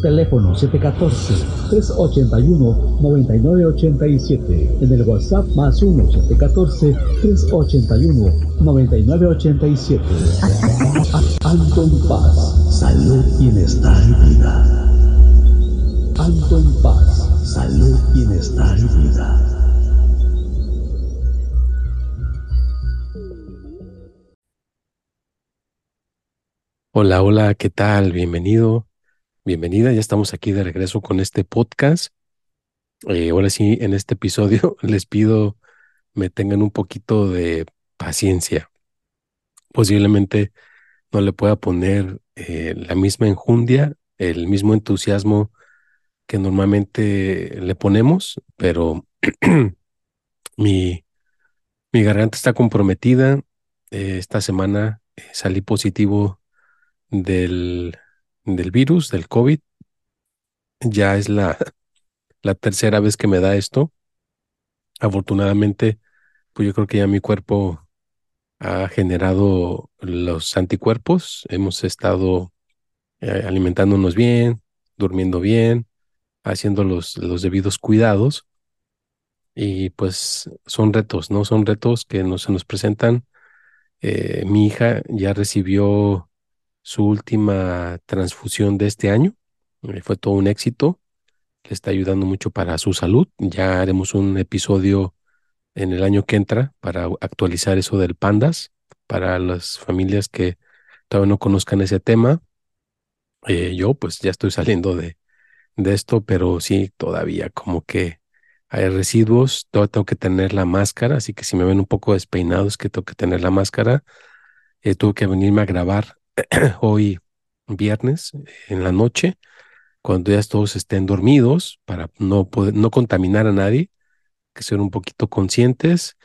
Teléfono 714-381-9987. En el WhatsApp más 1-714-381-9987. Anton Paz, salud, bienestar y vida. Anton Paz, salud, bienestar y vida. Hola, hola, ¿qué tal? Bienvenido bienvenida. Ya estamos aquí de regreso con este podcast. Eh, ahora sí, en este episodio les pido me tengan un poquito de paciencia. Posiblemente no le pueda poner eh, la misma enjundia, el mismo entusiasmo que normalmente le ponemos, pero mi, mi garganta está comprometida. Eh, esta semana salí positivo del del virus, del COVID. Ya es la, la tercera vez que me da esto. Afortunadamente, pues yo creo que ya mi cuerpo ha generado los anticuerpos. Hemos estado eh, alimentándonos bien, durmiendo bien, haciendo los, los debidos cuidados. Y pues son retos, ¿no? Son retos que no se nos presentan. Eh, mi hija ya recibió su última transfusión de este año. Eh, fue todo un éxito. Le está ayudando mucho para su salud. Ya haremos un episodio en el año que entra para actualizar eso del pandas para las familias que todavía no conozcan ese tema. Eh, yo pues ya estoy saliendo de, de esto, pero sí, todavía como que hay residuos. Todavía tengo que tener la máscara, así que si me ven un poco despeinados, que tengo que tener la máscara. Eh, tuve que venirme a grabar hoy viernes en la noche, cuando ya todos estén dormidos, para no, poder, no contaminar a nadie, que ser un poquito conscientes.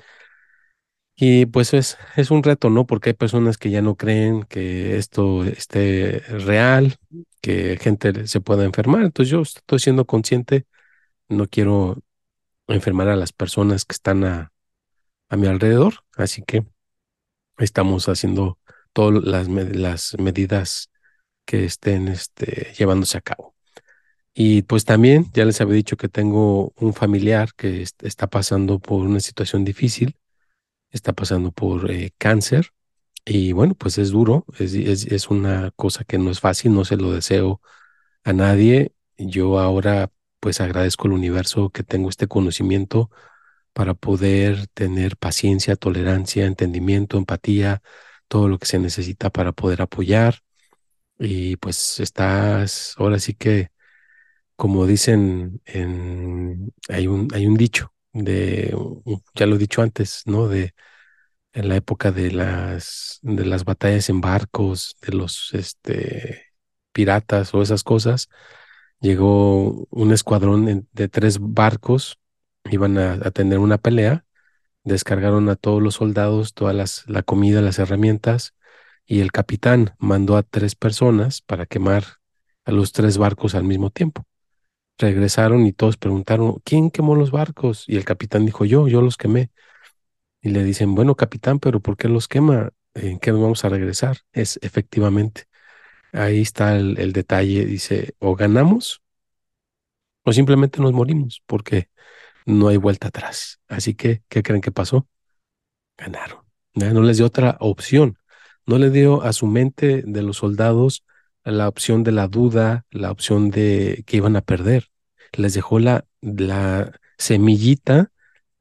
Y pues es, es un reto, ¿no? Porque hay personas que ya no creen que esto esté real, que gente se pueda enfermar. Entonces yo estoy siendo consciente, no quiero enfermar a las personas que están a, a mi alrededor, así que estamos haciendo todas las, medidas que estén este, llevándose a cabo. Y pues también ya les había dicho que tengo un familiar que está pasando por una situación difícil, está pasando por eh, cáncer y bueno, pues es duro, es, es, es, una cosa que no es fácil, no se lo deseo a nadie. Yo ahora pues agradezco al universo que tengo este conocimiento para poder tener paciencia, tolerancia, entendimiento, empatía, todo lo que se necesita para poder apoyar. Y pues estás, ahora sí que, como dicen, en, hay, un, hay un dicho de, ya lo he dicho antes, ¿no? De en la época de las, de las batallas en barcos, de los este, piratas o esas cosas, llegó un escuadrón de tres barcos, iban a, a tener una pelea descargaron a todos los soldados todas las, la comida, las herramientas, y el capitán mandó a tres personas para quemar a los tres barcos al mismo tiempo. Regresaron y todos preguntaron, ¿quién quemó los barcos? Y el capitán dijo, yo, yo los quemé. Y le dicen, bueno, capitán, pero ¿por qué los quema? ¿En qué nos vamos a regresar? Es efectivamente, ahí está el detalle. Dice, o ganamos o simplemente nos morimos, porque no hay vuelta atrás. Así que, ¿qué creen que pasó? Ganaron. No les dio otra opción. No le dio a su mente de los soldados la opción de la duda, la opción de que iban a perder. Les dejó la, semillita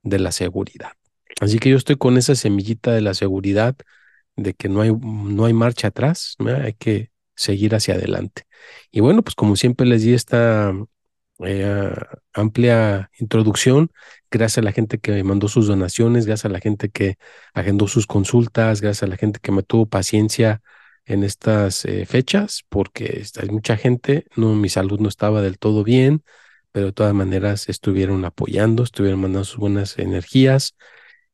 de la seguridad. Así que yo estoy con esa semillita de la seguridad de que no hay, no hay marcha atrás, hay que seguir hacia adelante. Y bueno, pues como siempre les di esta amplia introducción. Gracias a la gente que me mandó sus donaciones, gracias a la gente que agendó sus consultas, gracias a la gente que me tuvo paciencia en estas eh, fechas porque hay mucha gente, no, mi salud no estaba del todo bien, pero de todas maneras estuvieron apoyando, estuvieron mandando sus buenas energías.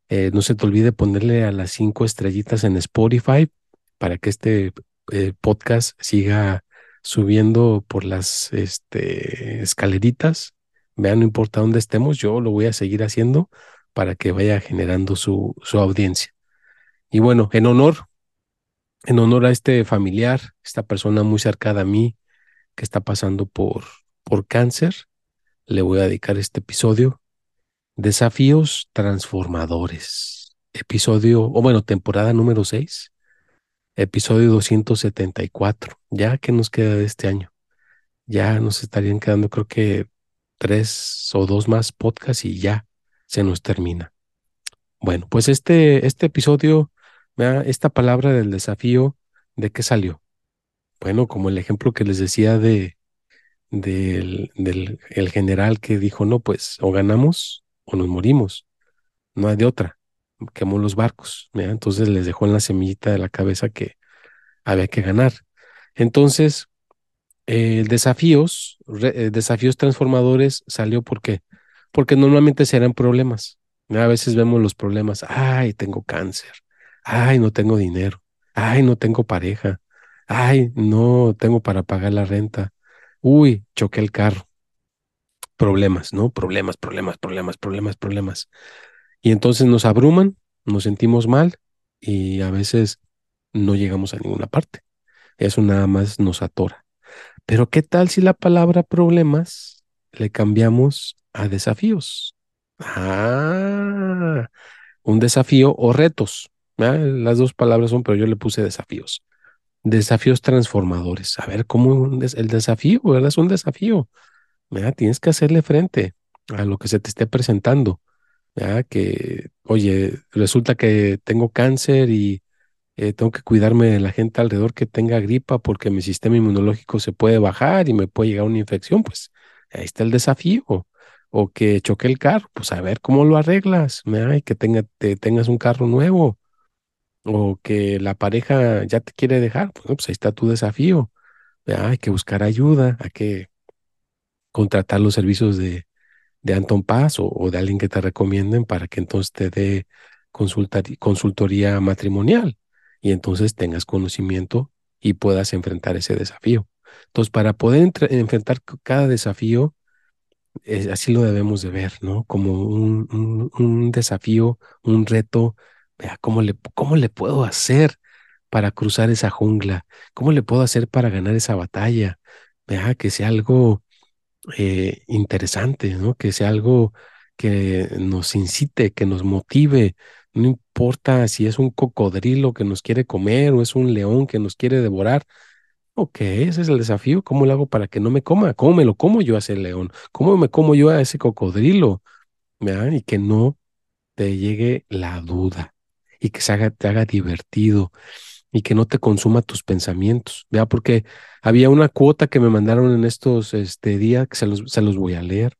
Eh, no se te olvide ponerle a las cinco estrellitas en Spotify para que este eh, podcast siga subiendo por las este, escaleritas. Vean, no importa dónde estemos, yo lo voy a seguir haciendo para que vaya generando su, audiencia. Y bueno, en honor, en honor a este familiar, esta persona muy cercana a mí que está pasando por, por cáncer, le voy a dedicar este episodio. Desafíos transformadores. Episodio, o bueno, temporada número 6, episodio 274. Ya que nos queda de este año. Ya nos estarían quedando, creo que tres o dos más podcasts y ya se nos termina. Bueno, pues este, este episodio esta palabra del desafío, ¿de qué salió? Bueno, como el ejemplo que les decía de del, del el general que dijo, no, pues o ganamos o nos morimos, no hay de otra, quemó los barcos, entonces les dejó en la semillita de la cabeza que había que ganar. Entonces, eh, desafíos, eh, desafíos transformadores salió ¿por qué? Porque normalmente serán problemas. A veces vemos los problemas, ay, tengo cáncer, ay, no tengo dinero, ay, no tengo pareja, ay, no tengo para pagar la renta, uy, choqué el carro. Problemas, ¿no? Problemas, problemas, problemas, problemas, problemas. Y entonces nos abruman, nos sentimos mal y a veces no llegamos a ninguna parte. Eso nada más nos atora. Pero ¿qué tal si la palabra problemas le cambiamos a desafíos? Ah, un desafío o retos. Las dos palabras son, pero yo le puse desafíos. Desafíos transformadores. A ver, ¿cómo el desafío, verdad? Es un desafío. Tienes que hacerle frente a lo que se te esté presentando. Que, oye, resulta que tengo cáncer y eh, tengo que cuidarme de la gente alrededor que tenga gripa porque mi sistema inmunológico se puede bajar y me puede llegar una infección. Pues ahí está el desafío. O que choque el carro, pues a ver cómo lo arreglas. Y que tenga, te, tengas un carro nuevo o que la pareja ya te quiere dejar, pues, pues ahí está tu desafío. Hay que buscar ayuda, hay que contratar los servicios de, de Anton Paz o, de alguien que te recomienden para que entonces te dé consultoría matrimonial y entonces tengas conocimiento y puedas enfrentar ese desafío. Entonces, para poder enfrentar cada desafío, así lo debemos de ver, ¿no? Como un, un desafío, un reto Vea, ¿cómo le, ¿cómo le puedo hacer para cruzar esa jungla? ¿Cómo le puedo hacer para ganar esa batalla? Vea, que sea algo eh, interesante, ¿no? Que sea algo que nos incite, que nos motive. No importa si es un cocodrilo que nos quiere comer o es un león que nos quiere devorar. Ok, ese es el desafío. ¿Cómo lo hago para que no me coma? ¿Cómo me lo como yo a ese león? ¿Cómo me como yo a ese cocodrilo? ¿Vea? Y que no te llegue la duda y que se haga, te haga divertido y que no te consuma tus pensamientos, ¿vea? Porque había una cuota que me mandaron en estos este, días, que se los, se los voy a leer,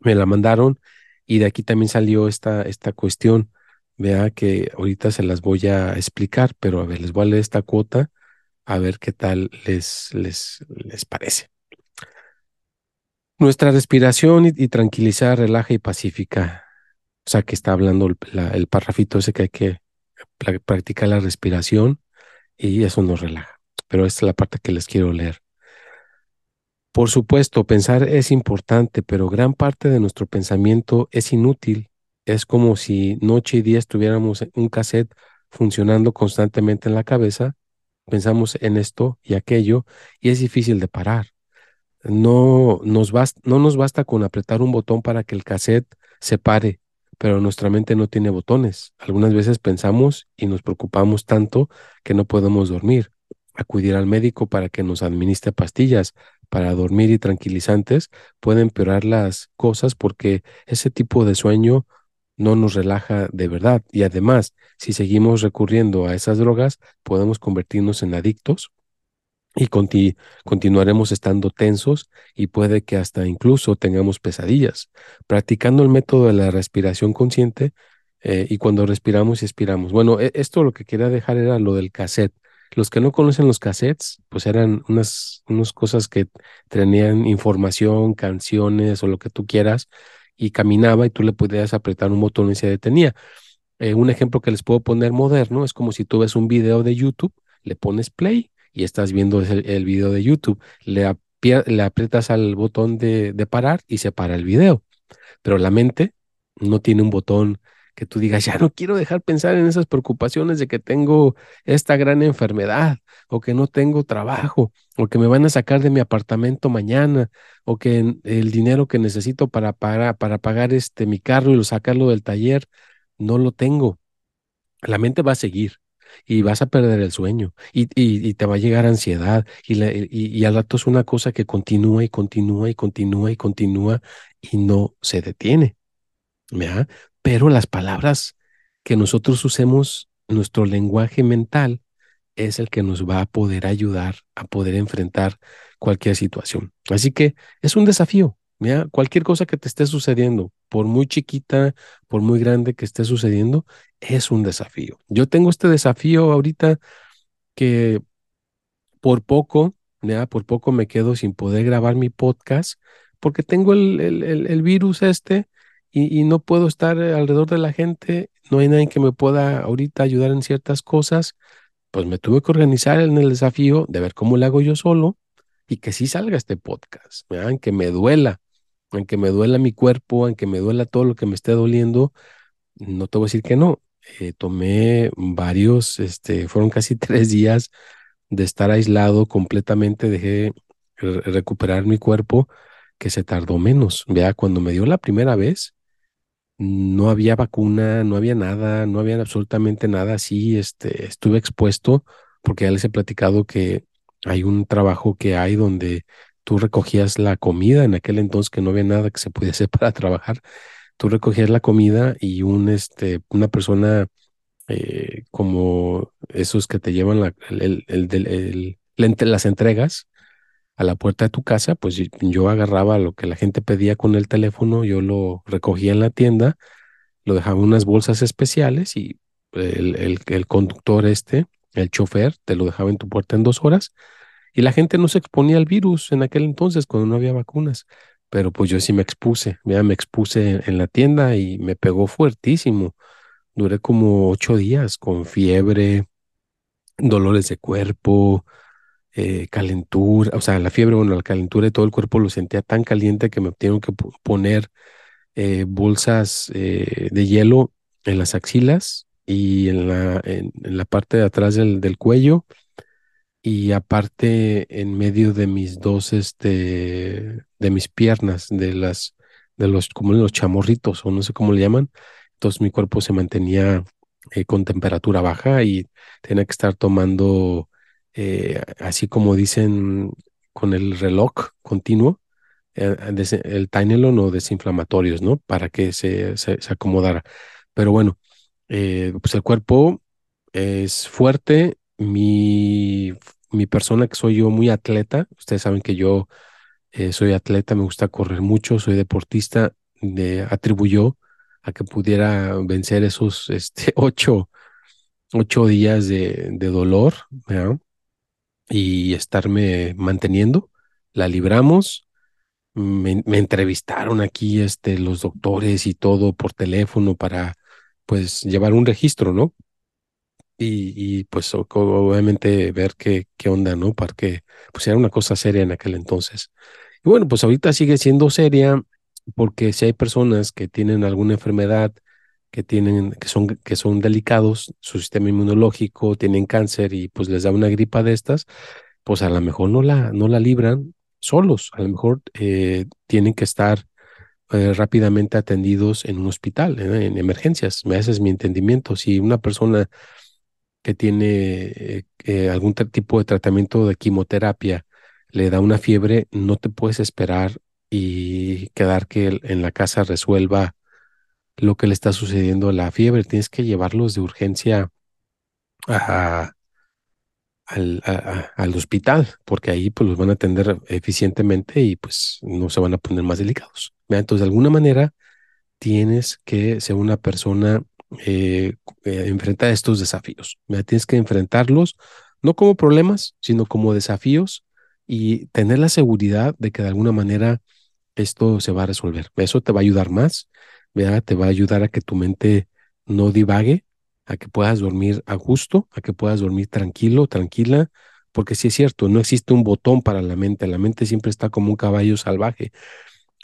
me la mandaron y de aquí también salió esta, esta cuestión, vea que ahorita se las voy a explicar, pero a ver, les voy a leer esta cuota, a ver qué tal les, les, les parece. Nuestra respiración y, y tranquilizar, relaja y pacifica o sea, que está hablando el, el parrafito ese que hay que practicar la respiración y eso nos relaja. Pero esta es la parte que les quiero leer. Por supuesto, pensar es importante, pero gran parte de nuestro pensamiento es inútil. Es como si noche y día estuviéramos en un cassette funcionando constantemente en la cabeza. Pensamos en esto y aquello y es difícil de parar. No nos, basta, no nos basta con apretar un botón para que el cassette se pare pero nuestra mente no tiene botones. Algunas veces pensamos y nos preocupamos tanto que no podemos dormir. Acudir al médico para que nos administre pastillas para dormir y tranquilizantes puede empeorar las cosas porque ese tipo de sueño no nos relaja de verdad. Y además, si seguimos recurriendo a esas drogas, podemos convertirnos en adictos y continuaremos estando tensos y puede que hasta incluso tengamos pesadillas. Practicando el método de la respiración consciente eh, y cuando respiramos y expiramos. Bueno, e, esto lo que quería dejar era lo del cassette. Los que no conocen los cassettes, pues eran unas, unas cosas que tenían información, canciones o lo que tú quieras, y caminaba y tú le podías apretar un botón y se detenía. Eh, un ejemplo que les puedo poner moderno es como si tú ves un video de YouTube, le pones play y estás viendo el, video de YouTube, le, aprietas al botón de, de parar y se para el video. Pero la mente no tiene un botón que tú digas, ya no quiero dejar pensar en esas preocupaciones de que tengo esta gran enfermedad o que no tengo trabajo o que me van a sacar de mi apartamento mañana o que el dinero que necesito para, para, para pagar este, mi carro y sacarlo del taller no lo tengo. La mente va a seguir y vas a perder el sueño y, y, te va a llegar ansiedad y, y, y, al rato es una cosa que continúa y continúa y continúa y continúa y no se detiene. ¿verdad? pero las palabras que nosotros usemos, nuestro lenguaje mental, es el que nos va a poder ayudar a poder enfrentar cualquier situación. Así que es un desafío. Cualquier cosa que te esté sucediendo, por muy chiquita, por muy grande que esté sucediendo, es un desafío. Yo tengo este desafío ahorita que por poco, por poco me quedo sin poder grabar mi podcast porque tengo el, el, el virus este y, no puedo estar alrededor de la gente, no hay nadie que me pueda ahorita ayudar en ciertas cosas, pues me tuve que organizar en el desafío de ver cómo lo hago yo solo y que sí salga este podcast, aunque me duela, aunque me duela mi cuerpo, aunque me duela todo lo que me esté doliendo, no te voy a decir que no. Eh, tomé varios, este, fueron casi tres días de estar aislado completamente, dejé recuperar mi cuerpo, que se tardó menos. Vea, cuando me dio la primera vez, no había vacuna, no había nada, no había absolutamente nada así, este, estuve expuesto porque ya les he platicado que hay un trabajo que hay donde tú recogías la comida en aquel entonces que no había nada que se pudiera hacer para trabajar, tú recogías la comida y un, este, una persona eh, como esos que te llevan la, el, el, las entregas a la puerta de tu casa, pues yo agarraba lo que la gente pedía con el teléfono, yo lo recogía en la tienda, lo dejaba en unas bolsas especiales y el, el, conductor este, el chofer, te lo dejaba en tu puerta en dos horas y la gente no se exponía al virus en aquel entonces cuando no había vacunas. Pero pues yo sí me expuse, ya me expuse en la tienda y me pegó fuertísimo. Duré como ocho días con fiebre, dolores de cuerpo, eh, calentura, o sea, la fiebre, bueno, la calentura de todo el cuerpo lo sentía tan caliente que me tuvieron que poner eh, bolsas eh, de hielo en las axilas y en la, en, la parte de atrás del, del, cuello y aparte en medio de mis dos, este, de mis piernas, de las, de los, como los chamorritos o no sé cómo le llaman. Entonces mi cuerpo se mantenía con temperatura baja y tenía que estar tomando eh, así como dicen con el reloj continuo, eh, el, Tylenol o desinflamatorios, ¿no? Para que se, se, acomodara. Pero bueno, eh, pues el cuerpo es fuerte. Mi, mi persona que soy yo muy atleta, ustedes saben que yo soy atleta, me gusta correr mucho, soy deportista, de, atribuyó a que pudiera vencer esos este, ocho, ocho días de, de dolor, y estarme manteniendo. La libramos. Me, entrevistaron aquí este, los doctores y todo por teléfono para pues llevar un registro, ¿no? Y, y pues obviamente ver qué, qué onda, ¿no? Para que pues era una cosa seria en aquel entonces. Y bueno, pues ahorita sigue siendo seria porque si hay personas que tienen alguna enfermedad, que tienen, que son, que son delicados, su sistema inmunológico, tienen cáncer y pues les da una gripa de estas, pues a lo mejor no la, no la libran solos, a lo mejor eh, tienen que estar eh, rápidamente atendidos en un hospital, en emergencias. Me haces mi entendimiento. Si una persona que tiene eh, algún tipo de tratamiento de quimioterapia le da una fiebre, no te puedes esperar y quedar que en la casa resuelva lo que le está sucediendo a la fiebre. Tienes que llevarlos de urgencia a, al, al, hospital, porque ahí pues los van a atender eficientemente y pues no se van a poner más delicados. Entonces, de alguna manera, tienes que ser una persona eh, eh, enfrentar estos desafíos. Tienes que enfrentarlos no como problemas, sino como desafíos y tener la seguridad de que de alguna manera esto se va a resolver. Eso te va a ayudar más, ¿verdad? te va a ayudar a que tu mente no divague, a que puedas dormir a gusto, a que puedas dormir tranquilo, tranquila, porque sí es cierto, no existe un botón para la mente, la mente siempre está como un caballo salvaje,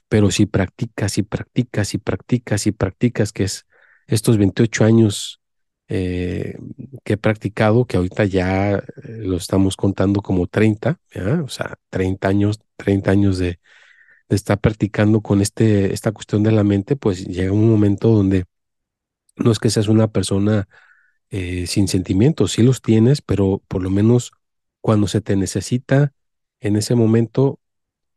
pero si practicas y practicas y practicas y practicas, que es estos 28 años eh, que he practicado, que ahorita ya eh, lo estamos contando como 30, o sea, 30 años, 30 años de, de, estar practicando con este, esta cuestión de la mente, pues llega un momento donde no es que seas una persona eh, sin sentimientos, sí los tienes, pero por lo menos cuando se te necesita en ese momento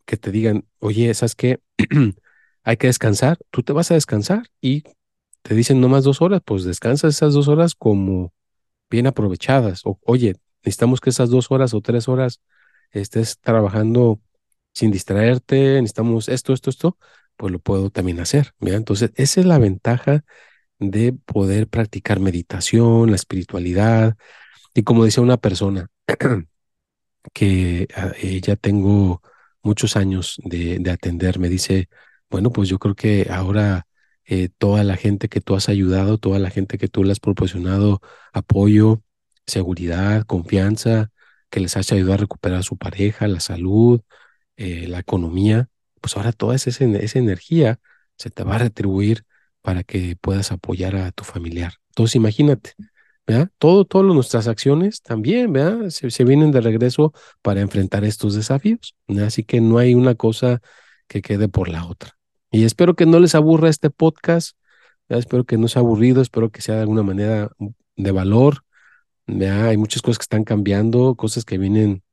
que te digan, oye, ¿sabes qué? Hay que descansar, tú te vas a descansar y te dicen nomás dos horas, pues descansas esas dos horas como bien aprovechadas. O, oye, necesitamos que esas dos horas o tres horas estés trabajando sin distraerte, necesitamos esto, esto, esto, pues lo puedo también hacer. Entonces, esa es la ventaja de poder practicar meditación, la espiritualidad. Y como decía una persona, que ella tengo muchos años de, de, atender, me dice, bueno, pues yo creo que ahora eh, toda la gente que tú has ayudado, toda la gente que tú le has proporcionado apoyo, seguridad, confianza, que les has ayudado a recuperar su pareja, la salud, eh, la economía, pues ahora toda esa, energía se te va a retribuir para que puedas apoyar a tu familiar. Entonces imagínate, ¿verdad? Todo, todas nuestras acciones también. Se, vienen de regreso para enfrentar estos desafíos. Así que no hay una cosa que quede por la otra. Y espero que no les aburra este podcast. Espero que no sea aburrido, espero que sea de alguna manera de valor. Hay muchas cosas que están cambiando, cosas que vienen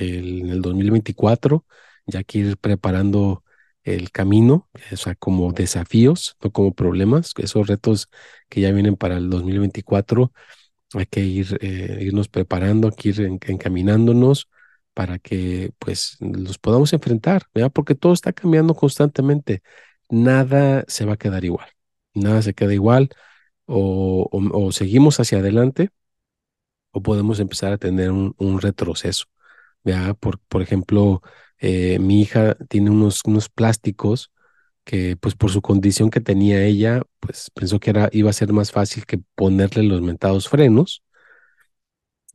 en el 2024. Ya que ir preparando el camino, o sea, como desafíos, no como problemas, esos retos que ya vienen para el 2024, hay que ir, eh, irnos preparando, hay que ir encaminándonos para que pues los podamos enfrentar. Porque todo está cambiando constantemente, nada se va a quedar igual, nada se queda igual, o, o, seguimos hacia adelante, o podemos empezar a tener un, un retroceso. Por, por ejemplo, eh, mi hija tiene unos, unos plásticos que pues por su condición que tenía ella, pues pensó que era, iba a ser más fácil que ponerle los mentados frenos.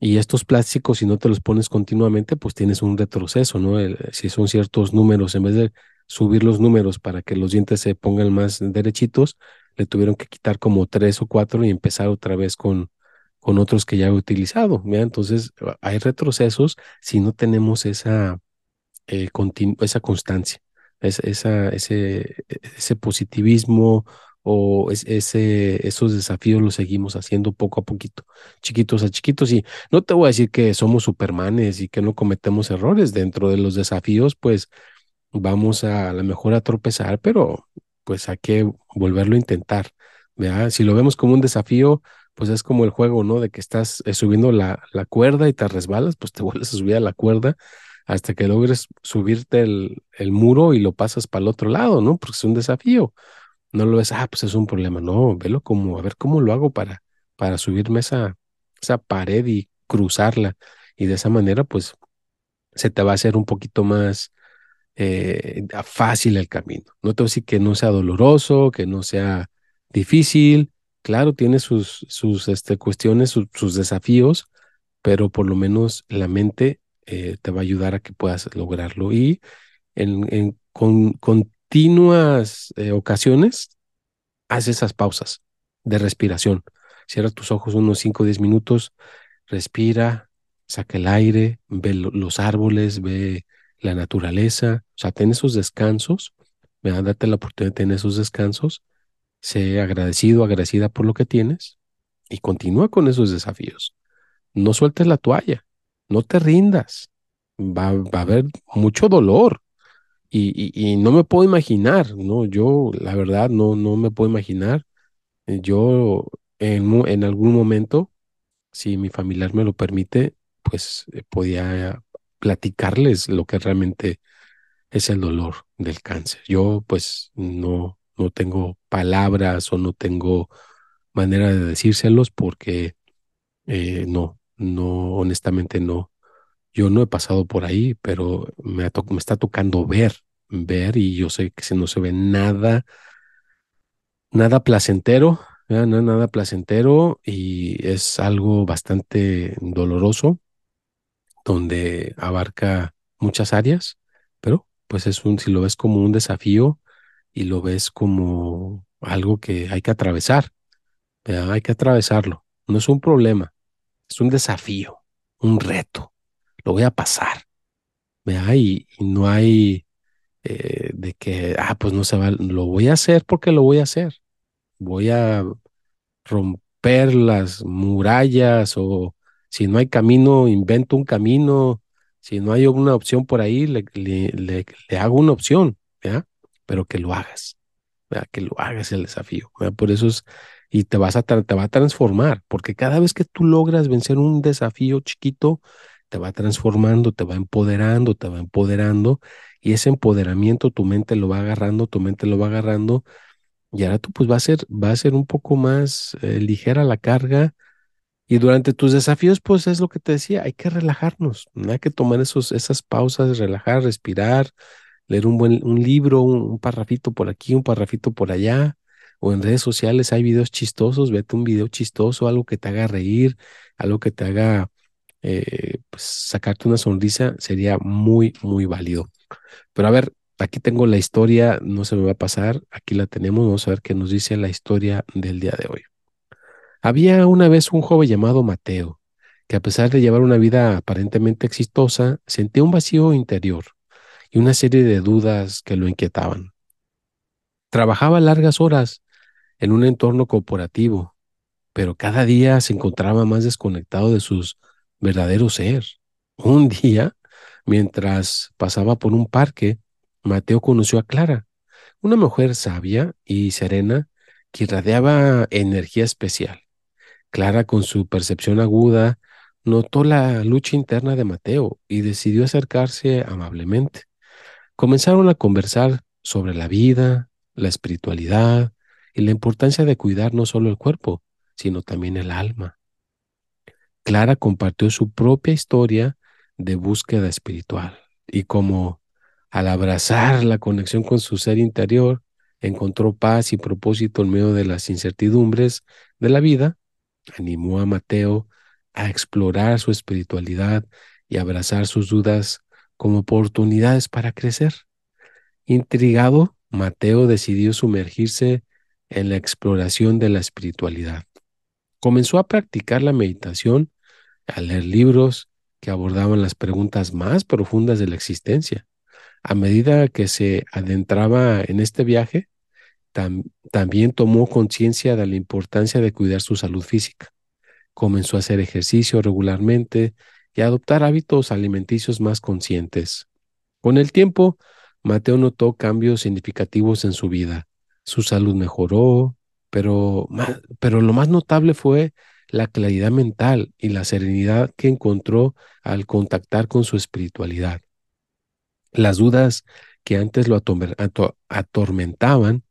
Y estos plásticos, si no te los pones continuamente, pues tienes un retroceso, ¿no? si son ciertos números, en vez de subir los números para que los dientes se pongan más derechitos, le tuvieron que quitar como tres o cuatro y empezar otra vez con, con otros que ya he utilizado. Entonces, hay retrocesos si no tenemos esa, eh, esa constancia, esa, ese, ese positivismo o ese, esos desafíos los seguimos haciendo poco a poquito, chiquitos a chiquitos. Y no te voy a decir que somos supermanes y que no cometemos errores dentro de los desafíos, pues vamos a, a lo mejor a tropezar, pero pues hay que volverlo a intentar. Si lo vemos como un desafío, pues es como el juego, ¿no? De que estás eh, subiendo la, la cuerda y te resbalas, pues te vuelves a subir a la cuerda hasta que logres subirte el, el muro y lo pasas para el otro lado, ¿no? Porque es un desafío. No lo ves, ah, pues es un problema. No, velo como, a ver cómo lo hago para, para subirme esa, esa pared y cruzarla. Y de esa manera, pues, se te va a hacer un poquito más eh, fácil el camino. No te voy a decir que no sea doloroso, que no sea difícil. Claro, tiene sus, sus este, cuestiones, sus desafíos, pero por lo menos la mente eh, te va a ayudar a que puedas lograrlo. Y en, con continuas eh, ocasiones, haz esas pausas de respiración. Cierra tus ojos unos 5 o 10 minutos, respira, saca el aire, ve los árboles, ve la naturaleza, o sea, ten esos descansos, date la oportunidad de tener esos descansos, sé agradecido, agradecida por lo que tienes y continúa con esos desafíos. No sueltes la toalla, no te rindas. Va, va a haber mucho dolor. Y, no me puedo imaginar, ¿no? Yo, la verdad, no, no me puedo imaginar. Eh, yo, en, en algún momento, si mi familiar me lo permite, pues eh, podía platicarles lo que realmente es el dolor del cáncer. Yo, pues, no, no tengo palabras o no tengo manera de decírselos porque eh, no, no, honestamente no. Yo no he pasado por ahí, pero me, está tocando ver, ver y yo sé que si no se ve nada, nada placentero, no nada placentero y es algo bastante doloroso donde abarca muchas áreas, pero pues es un, si lo ves como un desafío y lo ves como algo que hay que atravesar, hay que atravesarlo. No es un problema, es un desafío, un reto. Lo voy a pasar. Y, no hay eh, de que, ah, pues no se va, lo voy a hacer porque lo voy a hacer. Voy a romper las murallas o si no hay camino, invento un camino. Si no hay una opción por ahí, le, le, hago una opción. Pero que lo hagas, que lo hagas el desafío. Por eso es, y te, vas a, te va a transformar, porque cada vez que tú logras vencer un desafío chiquito, te va transformando, te va empoderando, te va empoderando, y ese empoderamiento tu mente lo va agarrando, tu mente lo va agarrando, y ahora tú pues va a ser, va a ser un poco más eh, ligera la carga, y durante tus desafíos, pues es lo que te decía, hay que relajarnos, hay que tomar esos, esas pausas, relajar, respirar, leer un buen un libro, un, un parrafito por aquí, un parrafito por allá, o en redes sociales hay videos chistosos, vete un video chistoso, algo que te haga reír, algo que te haga eh, pues, sacarte una sonrisa, sería muy, muy válido. Pero a ver, aquí tengo la historia, no se me va a pasar, aquí la tenemos, vamos a ver qué nos dice la historia del día de hoy. Había una vez un joven llamado Mateo, que a pesar de llevar una vida aparentemente exitosa, sentía un vacío interior y una serie de dudas que lo inquietaban. Trabajaba largas horas en un entorno corporativo, pero cada día se encontraba más desconectado de sus verdaderos ser. Un día, mientras pasaba por un parque, Mateo conoció a Clara, una mujer sabia y serena que irradiaba energía especial. Clara, con su percepción aguda, notó la lucha interna de Mateo y decidió acercarse amablemente. Comenzaron a conversar sobre la vida, la espiritualidad y la importancia de cuidar no solo el cuerpo, sino también el alma. Clara compartió su propia historia de búsqueda espiritual y como al abrazar la conexión con su ser interior, encontró paz y propósito en medio de las incertidumbres de la vida, animó a Mateo a explorar su espiritualidad y abrazar sus dudas como oportunidades para crecer. Intrigado, Mateo decidió sumergirse en la exploración de la espiritualidad. Comenzó a practicar la meditación, a leer libros que abordaban las preguntas más profundas de la existencia. A medida que se adentraba en este viaje, también tomó conciencia de la importancia de cuidar su salud física. Comenzó a hacer ejercicio regularmente y a adoptar hábitos alimenticios más conscientes. Con el tiempo, Mateo notó cambios significativos en su vida. Su salud mejoró, pero, pero lo más notable fue la claridad mental y la serenidad que encontró al contactar con su espiritualidad. Las dudas que antes lo atormentaban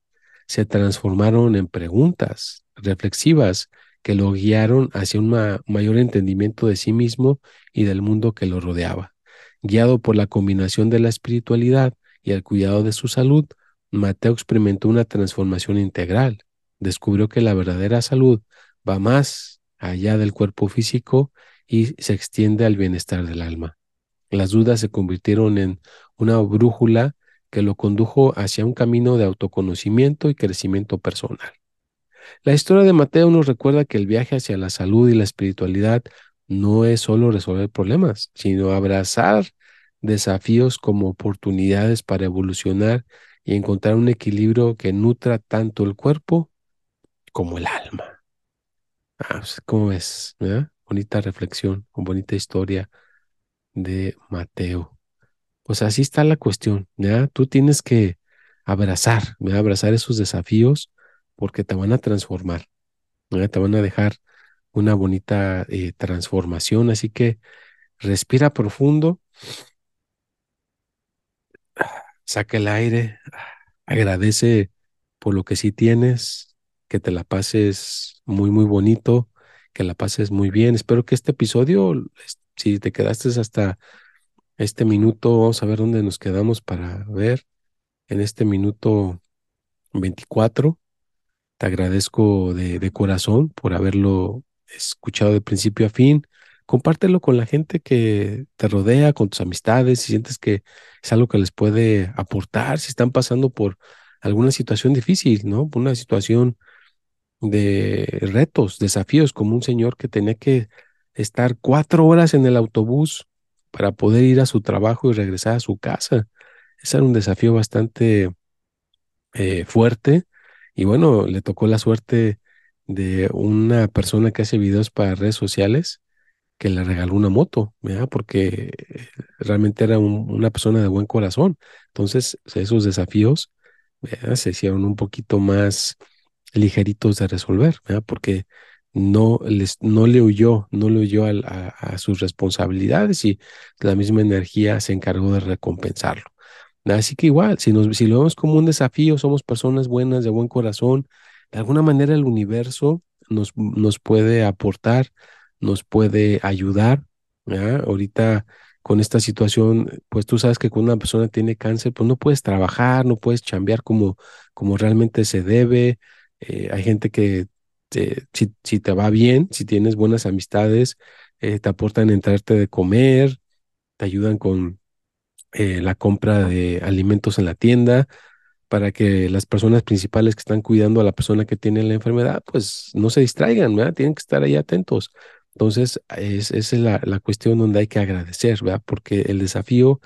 se transformaron en preguntas reflexivas que lo guiaron hacia un mayor entendimiento de sí mismo y del mundo que lo rodeaba. Guiado por la combinación de la espiritualidad y el cuidado de su salud, Mateo experimentó una transformación integral. Descubrió que la verdadera salud va más allá del cuerpo físico y se extiende al bienestar del alma. Las dudas se convirtieron en una brújula que lo condujo hacia un camino de autoconocimiento y crecimiento personal. La historia de Mateo nos recuerda que el viaje hacia la salud y la espiritualidad no es solo resolver problemas, sino abrazar desafíos como oportunidades para evolucionar y encontrar un equilibrio que nutra tanto el cuerpo como el alma. Ah, pues, ¿Cómo ves? Bonita reflexión, bonita historia de Mateo. Pues así está la cuestión, ¿ya? Tú tienes que abrazar, abrazar esos desafíos porque te van a transformar, te van a dejar una bonita eh, transformación, así que respira profundo, saca el aire, agradece por lo que sí tienes, que te la pases muy, muy bonito que la pases muy bien. Espero que este episodio, si te quedaste hasta este minuto, vamos a ver dónde nos quedamos para ver en este minuto 24. Te agradezco de, corazón por haberlo escuchado de principio a fin compártelo con la gente que te rodea, con tus amistades, si sientes que es algo que les puede aportar, si están pasando por alguna situación difícil, ¿no? Una situación de retos, desafíos, como un señor que tenía que estar cuatro horas en el autobús para poder ir a su trabajo y regresar a su casa. Ese era un desafío bastante eh, fuerte y bueno, le tocó la suerte de una persona que hace videos para redes sociales que le regaló una moto, ¿verdad? porque realmente era una persona de buen corazón. Entonces, esos desafíos se hicieron un poquito más ligeritos de resolver, porque no, les, no le huyó, no le huyó a, sus responsabilidades y la misma energía se encargó de recompensarlo. Así que igual, si lo vemos como un desafío, somos personas buenas, de buen corazón, de alguna manera el universo nos, nos puede aportar nos puede ayudar. Ahorita con esta situación, pues tú sabes que cuando una persona tiene cáncer, pues no puedes trabajar, no puedes chambear como, como realmente se debe. Eh, hay gente que si, si, te va bien, si tienes buenas amistades, eh, te aportan entrarte de comer, te ayudan con eh, la compra de alimentos en la tienda, para que las personas principales que están cuidando a la persona que tiene la enfermedad, pues no se distraigan, ¿verdad? Tienen que estar ahí atentos. Entonces, es, es la, la, cuestión donde hay que agradecer, ¿verdad? Porque el desafío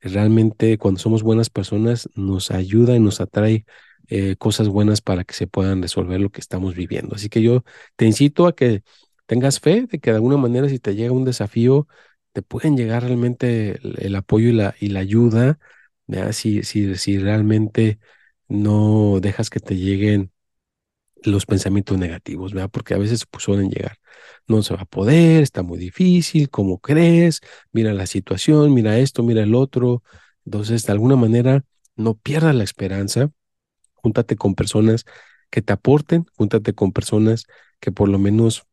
realmente, cuando somos buenas personas, nos ayuda y nos atrae eh, cosas buenas para que se puedan resolver lo que estamos viviendo. Así que yo te incito a que tengas fe de que de alguna manera, si te llega un desafío, te pueden llegar realmente el, apoyo y la, y la ayuda, ¿verdad? Si, si, si realmente no dejas que te lleguen los pensamientos negativos, ¿verdad? Porque a veces pues, suelen llegar. No se va a poder, está muy difícil, ¿cómo crees? Mira la situación, mira esto, mira el otro. Entonces, de alguna manera, no pierdas la esperanza. Júntate con personas que te aporten, júntate con personas que por lo menos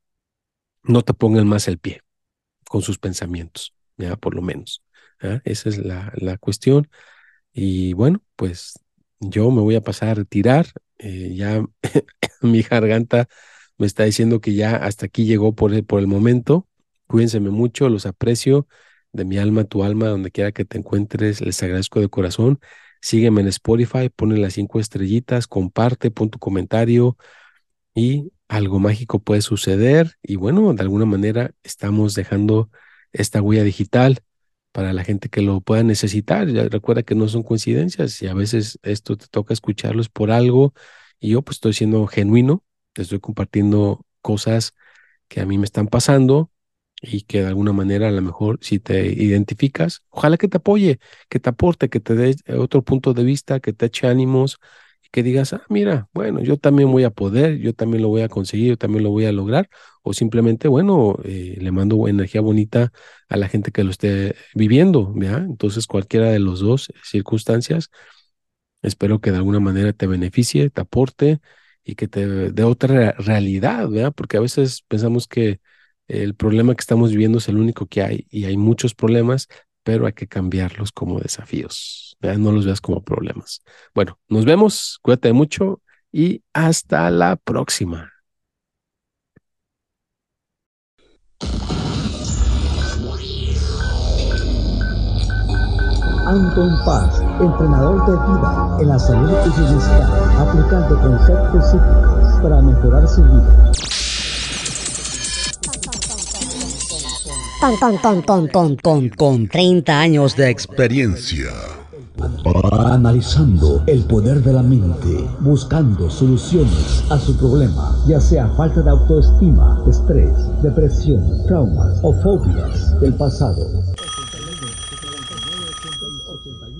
no te pongan más el pie con sus pensamientos, ya por lo menos. Esa es la, la cuestión. Y bueno, pues yo me voy a pasar a retirar. Eh, ya mi garganta me está diciendo que ya hasta aquí llegó por el, por el momento. Cuídense mucho, los aprecio de mi alma, tu alma, donde quiera que te encuentres, les agradezco de corazón. Sígueme en Spotify, ponle las cinco estrellitas, comparte, pon tu comentario y algo mágico puede suceder. Y bueno, de alguna manera estamos dejando esta huella digital para la gente que lo pueda necesitar. Recuerda que no son coincidencias y a veces esto te toca escucharlos por algo y yo pues estoy siendo genuino, te estoy compartiendo cosas que a mí me están pasando y que de alguna manera a lo mejor si te identificas, ojalá que te apoye, que te aporte, que te dé otro punto de vista, que te eche ánimos que digas, ah, mira, bueno, yo también voy a poder, yo también lo voy a conseguir, yo también lo voy a lograr, o simplemente, bueno, eh, le mando energía bonita a la gente que lo esté viviendo, ¿ya? Entonces, cualquiera de los dos circunstancias, espero que de alguna manera te beneficie, te aporte y que te dé otra realidad, ¿verdad? Porque a veces pensamos que el problema que estamos viviendo es el único que hay y hay muchos problemas, pero hay que cambiarlos como desafíos. No los veas como problemas. Bueno, nos vemos, cuídate mucho y hasta la próxima. Anton Paz, entrenador de vida en la salud y bienestar, aplicando conceptos psíquicos para mejorar su vida. Ton, ton, ton, ton, ton, ton, con 30 años de experiencia. Analizando el poder de la mente, buscando soluciones a su problema, ya sea falta de autoestima, estrés, depresión, traumas o fobias del pasado.